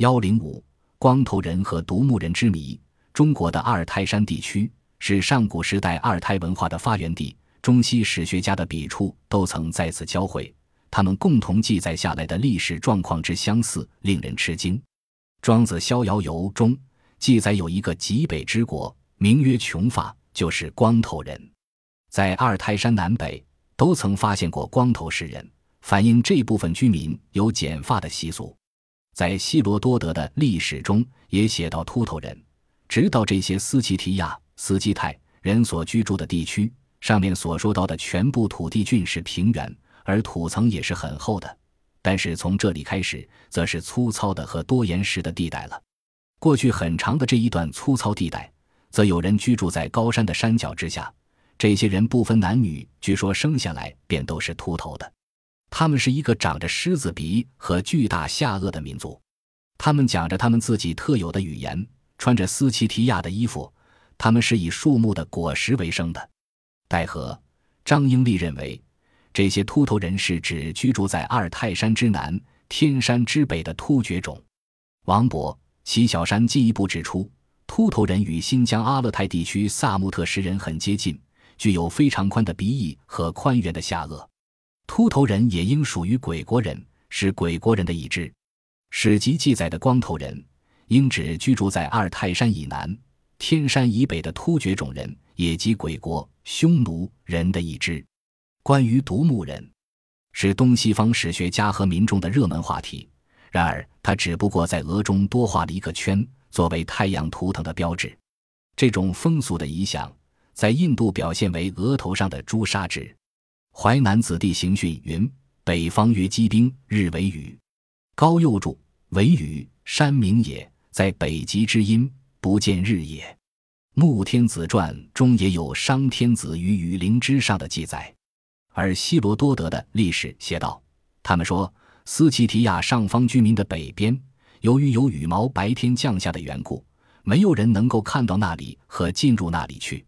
幺零五光头人和独木人之谜。中国的阿尔泰山地区是上古时代阿尔泰文化的发源地，中西史学家的笔触都曾在此交汇。他们共同记载下来的历史状况之相似，令人吃惊。《庄子·逍遥游》中记载有一个极北之国，名曰穷发，就是光头人。在阿尔泰山南北都曾发现过光头石人，反映这部分居民有剪发的习俗。在希罗多德的历史中也写到秃头人，直到这些斯奇提亚、斯基泰人所居住的地区，上面所说到的全部土地均是平原，而土层也是很厚的。但是从这里开始，则是粗糙的和多岩石的地带了。过去很长的这一段粗糙地带，则有人居住在高山的山脚之下。这些人不分男女，据说生下来便都是秃头的。他们是一个长着狮子鼻和巨大下颚的民族。他们讲着他们自己特有的语言，穿着斯奇提亚的衣服。他们是以树木的果实为生的。戴和、张英利认为，这些秃头人是指居住在阿尔泰山之南、天山之北的突厥种。王勃、齐小山进一步指出，秃头人与新疆阿勒泰地区萨木特石人很接近。具有非常宽的鼻翼和宽圆的下颚，秃头人也应属于鬼国人，是鬼国人的一支。史籍记载的光头人，应指居住在阿尔泰山以南、天山以北的突厥种人，也即鬼国匈奴人的一支。关于独木人，是东西方史学家和民众的热门话题。然而，他只不过在额中多画了一个圈，作为太阳图腾的标志。这种风俗的遗响。在印度表现为额头上的朱砂痣。淮南子弟行训云：“北方曰积冰，日为雨。”高又注：“为雨，山名也，在北极之阴，不见日也。”《穆天子传》中也有商天子于雨林之上的记载。而希罗多德的历史写道：“他们说，斯奇提亚上方居民的北边，由于有羽毛白天降下的缘故，没有人能够看到那里和进入那里去。”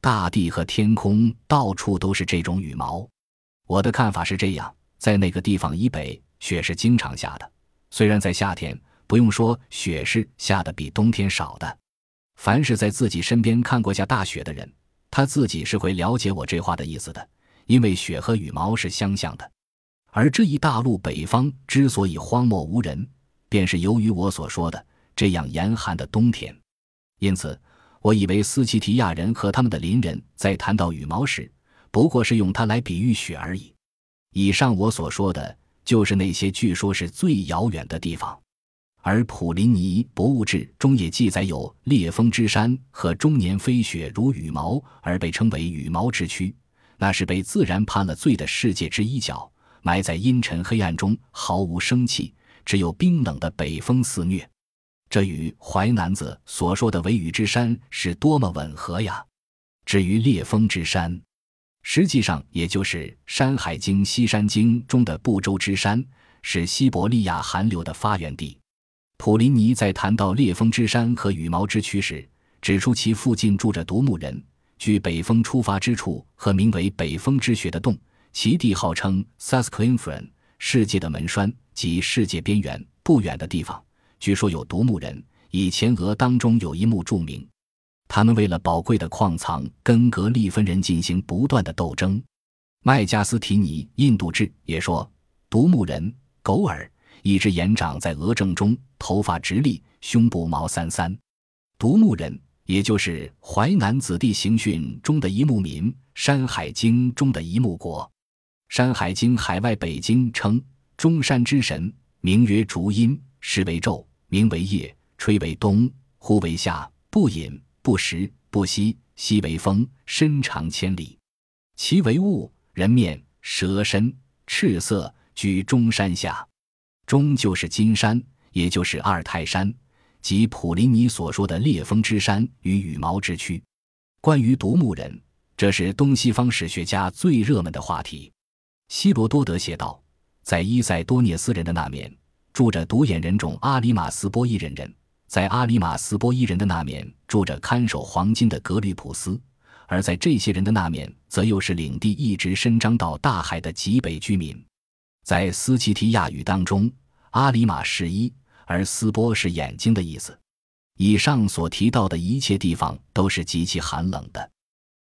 大地和天空到处都是这种羽毛。我的看法是这样：在那个地方以北，雪是经常下的。虽然在夏天，不用说，雪是下的比冬天少的。凡是在自己身边看过下大雪的人，他自己是会了解我这话的意思的，因为雪和羽毛是相像的。而这一大陆北方之所以荒漠无人，便是由于我所说的这样严寒的冬天。因此。我以为斯奇提亚人和他们的邻人在谈到羽毛时，不过是用它来比喻雪而已。以上我所说的，就是那些据说是最遥远的地方。而普林尼博物志中也记载有烈风之山和终年飞雪如羽毛，而被称为羽毛之区。那是被自然判了罪的世界之一角，埋在阴沉黑暗中，毫无生气，只有冰冷的北风肆虐。这与《淮南子》所说的“惟羽之山”是多么吻合呀！至于烈风之山，实际上也就是《山海经·西山经》中的不周之山，是西伯利亚寒流的发源地。普林尼在谈到烈风之山和羽毛之区时，指出其附近住着独木人，距北风出发之处和名为北风之穴的洞，其地号称 Susquehanna，世界的门栓及世界边缘不远的地方。据说有独木人，以前额当中有一幕著名。他们为了宝贵的矿藏，跟格利芬人进行不断的斗争。麦加斯提尼《印度志》也说，独木人狗耳，一只眼长在额正中，头发直立，胸部毛三三。独木人，也就是《淮南子弟行训》中的一木民，《山海经》中的一木国。《山海经·海外北经》称，中山之神名曰竹阴，时为昼。名为夜，吹为东，呼为夏，不饮不食不息，息为风，身长千里。其为物，人面蛇身，赤色，居中山下。中就是金山，也就是阿尔泰山，即普林尼所说的烈风之山与羽毛之躯。关于独木人，这是东西方史学家最热门的话题。希罗多德写道，在伊塞多涅斯人的那面。住着独眼人种阿里马斯波伊人人，在阿里马斯波伊人的那面住着看守黄金的格里普斯，而在这些人的那面，则又是领地一直伸张到大海的极北居民。在斯奇提亚语当中，阿里马是一，而斯波是眼睛的意思。以上所提到的一切地方都是极其寒冷的，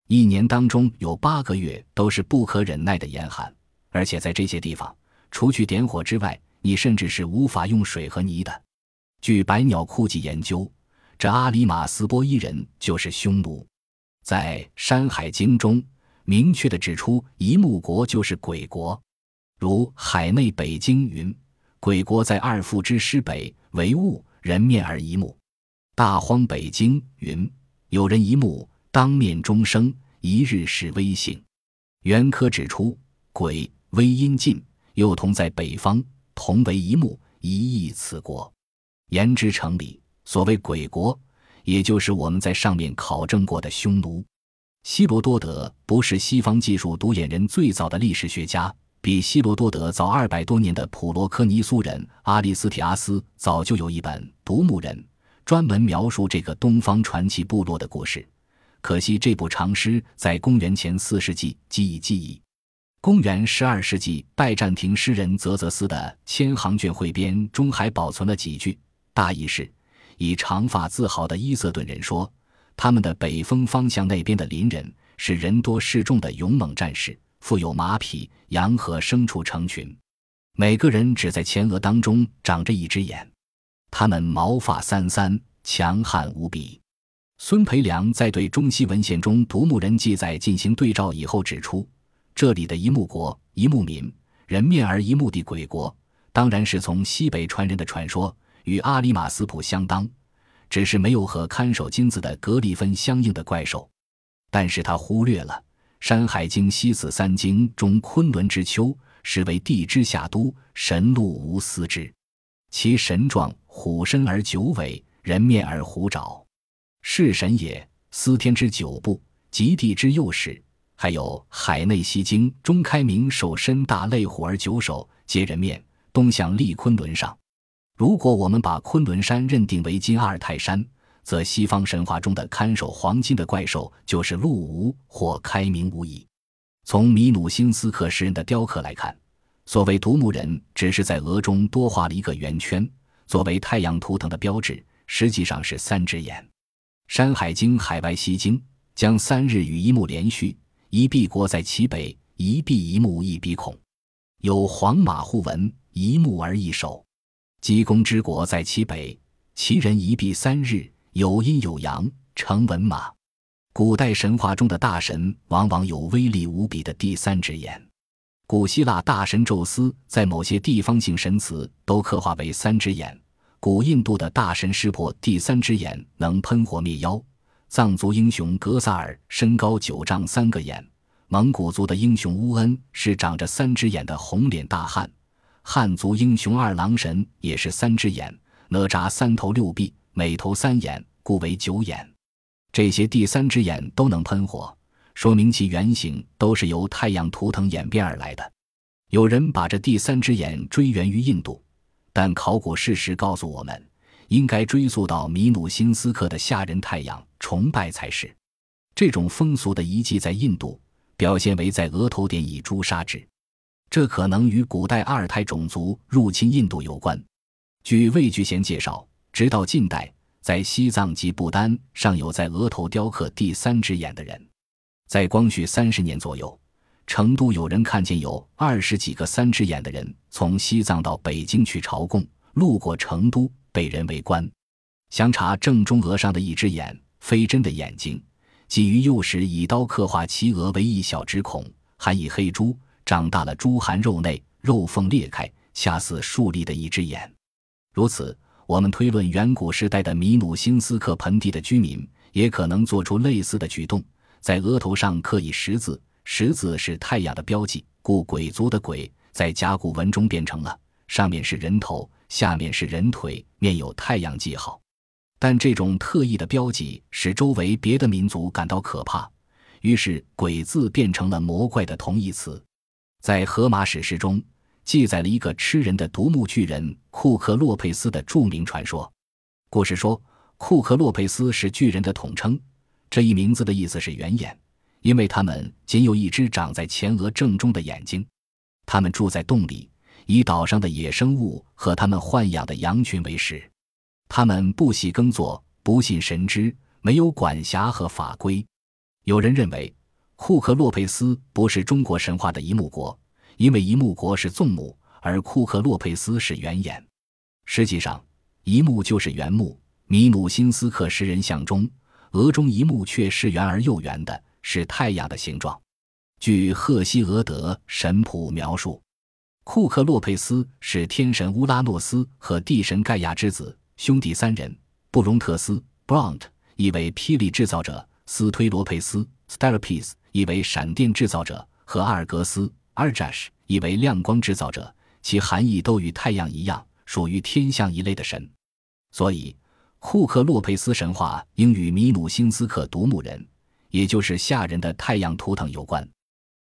一年当中有八个月都是不可忍耐的严寒，而且在这些地方，除去点火之外，你甚至是无法用水和泥的。据百鸟库记研究，这阿里马斯波伊人就是匈奴。在《山海经》中明确的指出，一木国就是鬼国，如《海内北经》云：“鬼国在二父之师北，为物，人面而一目。”大荒北经云：“有人一目，当面终生，一日是微性。”元科指出，鬼微阴尽，又同在北方，同为一目，一异此国。言之成理。所谓鬼国，也就是我们在上面考证过的匈奴。希罗多德不是西方技术独眼人最早的历史学家，比希罗多德早二百多年的普罗科尼苏人阿里斯提阿斯早就有一本《独木人》。专门描述这个东方传奇部落的故事，可惜这部长诗在公元前四世纪即已记忆。公元十二世纪，拜占庭诗人泽泽斯的《千行卷汇编》中还保存了几句，大意是：以长发自豪的伊瑟顿人说，他们的北风方向那边的邻人是人多势众的勇猛战士，富有马匹、羊和牲畜成群，每个人只在前额当中长着一只眼。他们毛发三三，强悍无比。孙培良在对中西文献中独木人记载进行对照以后指出，这里的一木国、一木民，人面而一目的鬼国，当然是从西北传人的传说，与阿里马斯普相当，只是没有和看守金子的格里芬相应的怪兽。但是他忽略了《山海经·西子三经》中昆仑之丘，是为地之下都，神鹿无司之。其神状虎身而九尾，人面而虎爪，是神也。司天之九部，极地之右使。还有《海内西经》中开明手身大类虎而九首，皆人面，东向立昆仑上。如果我们把昆仑山认定为金阿尔泰山，则西方神话中的看守黄金的怪兽就是陆吴或开明无疑。从米努辛斯克诗人的雕刻来看。所谓独木人，只是在额中多画了一个圆圈，作为太阳图腾的标志，实际上是三只眼。《山海经·海外西经》将三日与一木连续，一臂国在其北，一臂一目一鼻孔，有黄马护文，一目而一首。鸡公之国在其北，其人一臂三日，有阴有阳，成文马。古代神话中的大神，往往有威力无比的第三只眼。古希腊大神宙斯在某些地方性神祠都刻画为三只眼。古印度的大神湿婆第三只眼能喷火灭妖。藏族英雄格萨尔身高九丈三个眼。蒙古族的英雄乌恩是长着三只眼的红脸大汉。汉族英雄二郎神也是三只眼。哪吒三头六臂，每头三眼，故为九眼。这些第三只眼都能喷火。说明其原型都是由太阳图腾演变而来的。有人把这第三只眼追源于印度，但考古事实告诉我们，应该追溯到米努辛斯克的夏人太阳崇拜才是。这种风俗的遗迹在印度表现为在额头点以朱砂痣，这可能与古代阿尔泰种族入侵印度有关。据魏聚贤介绍，直到近代，在西藏及不丹尚有在额头雕刻第三只眼的人。在光绪三十年左右，成都有人看见有二十几个三只眼的人从西藏到北京去朝贡，路过成都被人围观。详查正中额上的一只眼，非真的眼睛，即于幼时以刀刻画其额为一小只孔，含以黑珠，长大了珠含肉内，肉缝裂开，恰似竖立的一只眼。如此，我们推论远古时代的米努辛斯克盆地的居民也可能做出类似的举动。在额头上刻以十字，十字是太阳的标记，故鬼族的鬼在甲骨文中变成了上面是人头，下面是人腿，面有太阳记号。但这种特异的标记使周围别的民族感到可怕，于是鬼字变成了魔怪的同义词。在荷马史诗中记载了一个吃人的独木巨人库克洛佩斯的著名传说。故事说，库克洛佩斯是巨人的统称。这一名字的意思是圆眼，因为他们仅有一只长在前额正中的眼睛。他们住在洞里，以岛上的野生物和他们豢养的羊群为食。他们不喜耕作，不信神知，没有管辖和法规。有人认为，库克洛佩斯不是中国神话的一木国，因为一木国是纵目，而库克洛佩斯是圆眼。实际上，一木就是圆木。米努辛斯克食人像中，额中一目却是圆而又圆的，是太阳的形状。据赫西俄德神谱描述，库克洛佩斯是天神乌拉诺斯和地神盖亚之子，兄弟三人。布隆特斯 （Bront） 意为霹雳制造者，斯推罗佩斯 （Steropes） 意为闪电制造者，和阿尔格斯 （Arjash） 意为亮光制造者，其含义都与太阳一样，属于天象一类的神。所以。库克洛佩斯神话应与米努辛斯克独木人，也就是夏人的太阳图腾有关。